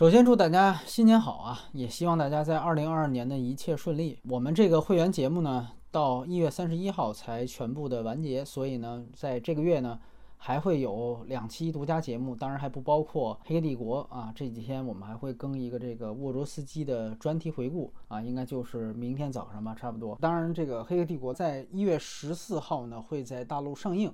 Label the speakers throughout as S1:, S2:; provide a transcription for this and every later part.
S1: 首先祝大家新年好啊！也希望大家在二零二二年的一切顺利。我们这个会员节目呢，到一月三十一号才全部的完结，所以呢，在这个月呢。还会有两期独家节目，当然还不包括《黑客帝国》啊。这几天我们还会更一个这个沃卓斯基的专题回顾啊，应该就是明天早上吧，差不多。当然，这个《黑客帝国》在一月十四号呢会在大陆上映。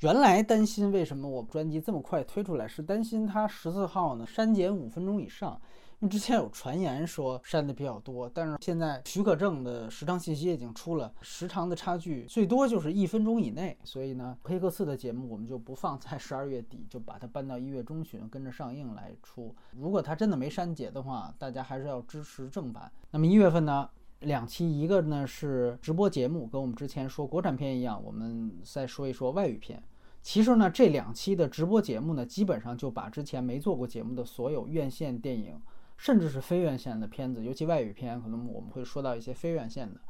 S1: 原来担心为什么我专辑这么快推出来，是担心它十四号呢删减五分钟以上。因为之前有传言说删的比较多，但是现在许可证的时长信息已经出了，时长的差距最多就是一分钟以内，所以呢，黑客四的节目我们就不放在十二月底，就把它搬到一月中旬跟着上映来出。如果它真的没删减的话，大家还是要支持正版。那么一月份呢，两期，一个呢是直播节目，跟我们之前说国产片一样，我们再说一说外语片。其实呢，这两期的直播节目呢，基本上就把之前没做过节目的所有院线电影。甚至是非院线的片子，尤其外语片，可能我们会说到一些非院线的，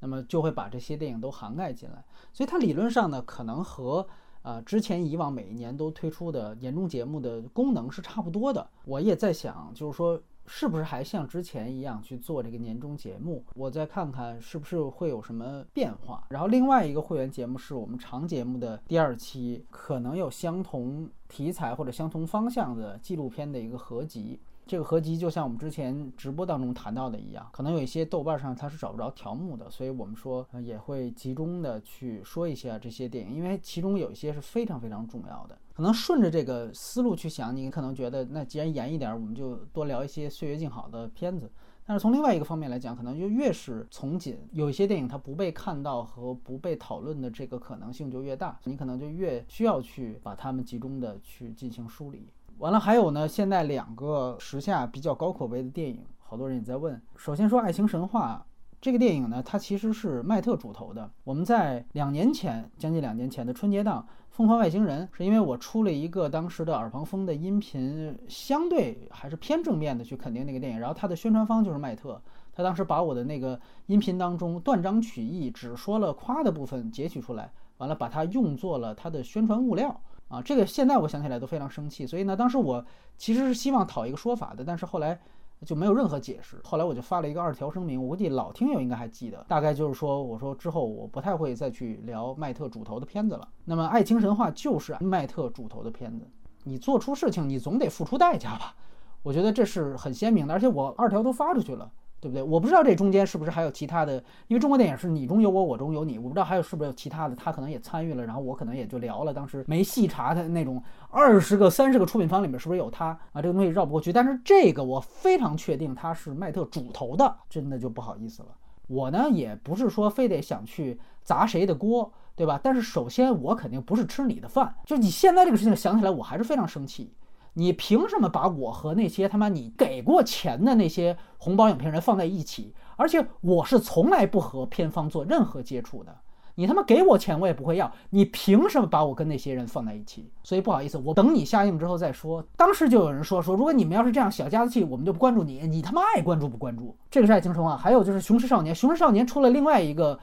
S1: 那么就会把这些电影都涵盖进来。所以它理论上呢，可能和啊之前以往每一年都推出的年终节目的功能是差不多的。我也在想，就是说是不是还像之前一样去做这个年终节目？我再看看是不是会有什么变化。然后另外一个会员节目是我们长节目的第二期，可能有相同题材或者相同方向的纪录片的一个合集。这个合集就像我们之前直播当中谈到的一样，可能有一些豆瓣上它是找不着条目的，所以我们说也会集中的去说一下这些电影，因为其中有一些是非常非常重要的。可能顺着这个思路去想，你可能觉得那既然严一点，我们就多聊一些岁月静好的片子。但是从另外一个方面来讲，可能就越是从紧，有一些电影它不被看到和不被讨论的这个可能性就越大，你可能就越需要去把它们集中的去进行梳理。完了，还有呢，现在两个时下比较高口碑的电影，好多人也在问。首先说《爱情神话》这个电影呢，它其实是麦特主投的。我们在两年前，将近两年前的春节档，《疯狂外星人》是因为我出了一个当时的耳旁风的音频，相对还是偏正面的去肯定那个电影。然后它的宣传方就是麦特，他当时把我的那个音频当中断章取义，只说了夸的部分截取出来，完了把它用作了他的宣传物料。啊，这个现在我想起来都非常生气，所以呢，当时我其实是希望讨一个说法的，但是后来就没有任何解释。后来我就发了一个二条声明，我估计老听友应该还记得，大概就是说，我说之后我不太会再去聊麦特主投的片子了。那么《爱情神话》就是麦特主投的片子，你做出事情，你总得付出代价吧？我觉得这是很鲜明的，而且我二条都发出去了。对不对？我不知道这中间是不是还有其他的，因为中国电影是你中有我，我中有你，我不知道还有是不是有其他的，他可能也参与了，然后我可能也就聊了。当时没细查他那种二十个、三十个出品方里面是不是有他啊？这个东西绕不过去。但是这个我非常确定他是麦特主投的，真的就不好意思了。我呢也不是说非得想去砸谁的锅，对吧？但是首先我肯定不是吃你的饭，就你现在这个事情想起来，我还是非常生气。你凭什么把我和那些他妈你给过钱的那些红包影评人放在一起？而且我是从来不和片方做任何接触的。你他妈给我钱我也不会要。你凭什么把我跟那些人放在一起？所以不好意思，我等你下映之后再说。当时就有人说说，如果你们要是这样小家子气，我们就不关注你。你他妈爱关注不关注？这个是爱情神话。还有就是《雄狮少年》，《雄狮少年》出了另外一个。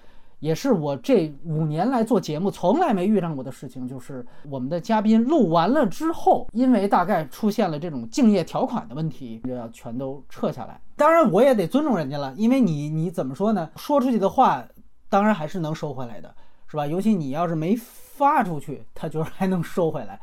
S1: 也是我这五年来做节目从来没遇上过的事情，就是我们的嘉宾录完了之后，因为大概出现了这种敬业条款的问题，就要全都撤下来。当然，我也得尊重人家了，因为你你怎么说呢？说出去的话，当然还是能收回来的，是吧？尤其你要是没发出去，他就是还能收回来。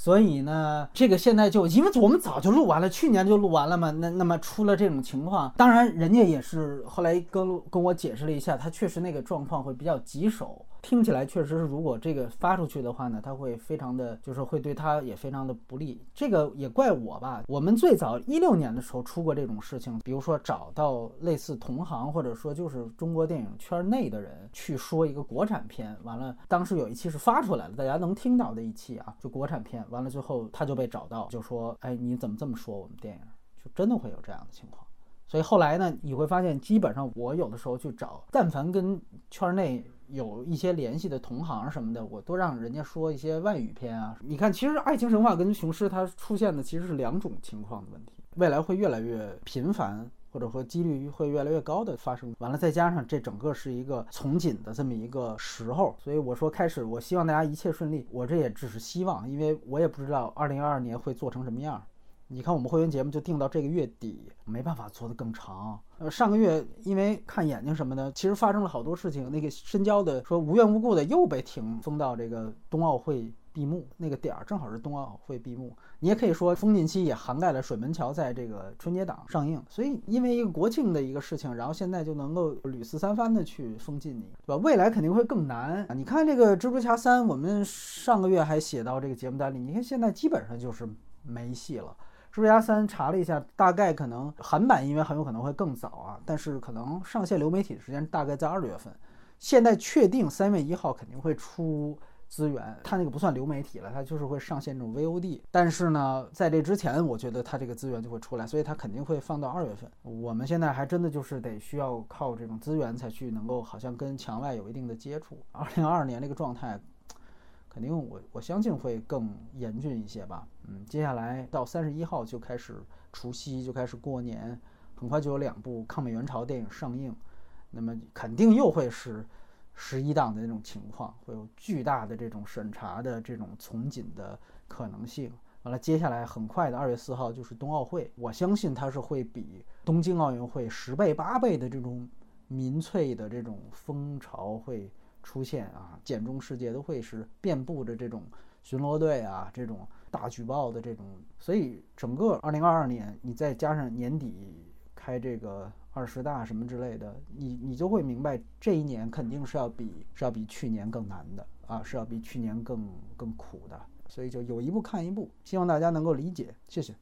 S1: 所以呢，这个现在就因为我们早就录完了，去年就录完了嘛。那那么出了这种情况，当然人家也是后来跟跟我解释了一下，他确实那个状况会比较棘手。听起来确实是，如果这个发出去的话呢，他会非常的，就是会对他也非常的不利。这个也怪我吧。我们最早一六年的时候出过这种事情，比如说找到类似同行，或者说就是中国电影圈内的人去说一个国产片，完了当时有一期是发出来了，大家能听到的一期啊，就国产片，完了之后他就被找到，就说，哎，你怎么这么说我们电影？就真的会有这样的情况。所以后来呢，你会发现，基本上我有的时候去找，但凡跟圈内。有一些联系的同行什么的，我都让人家说一些外语片啊。你看，其实《爱情神话》跟《雄狮》它出现的其实是两种情况的问题，未来会越来越频繁，或者说几率会越来越高的发生。完了，再加上这整个是一个从紧的这么一个时候，所以我说开始，我希望大家一切顺利。我这也只是希望，因为我也不知道2022年会做成什么样。你看我们会员节目就定到这个月底，没办法做得更长。呃，上个月因为看眼睛什么的，其实发生了好多事情。那个深交的说无缘无故的又被停封到这个冬奥会闭幕那个点儿，正好是冬奥会闭幕。你也可以说封禁期也涵盖了水门桥在这个春节档上映。所以因为一个国庆的一个事情，然后现在就能够屡次三番的去封禁你，对吧？未来肯定会更难！你看这个蜘蛛侠三，我们上个月还写到这个节目单里，你看现在基本上就是没戏了。蜘蛛侠三查了一下，大概可能韩版因为很有可能会更早啊，但是可能上线流媒体的时间大概在二月份。现在确定三月一号肯定会出资源，它那个不算流媒体了，它就是会上线这种 VOD。但是呢，在这之前，我觉得它这个资源就会出来，所以它肯定会放到二月份。我们现在还真的就是得需要靠这种资源才去能够好像跟墙外有一定的接触。二零二二年这个状态。肯定，我我相信会更严峻一些吧。嗯，接下来到三十一号就开始除夕，就开始过年，很快就有两部抗美援朝电影上映，那么肯定又会是十一档的那种情况，会有巨大的这种审查的这种从紧的可能性。完了，接下来很快的二月四号就是冬奥会，我相信它是会比东京奥运会十倍八倍的这种民粹的这种风潮会。出现啊，简中世界都会是遍布着这种巡逻队啊，这种大举报的这种，所以整个二零二二年，你再加上年底开这个二十大什么之类的，你你就会明白，这一年肯定是要比是要比去年更难的啊，是要比去年更更苦的，所以就有一步看一步，希望大家能够理解，谢谢。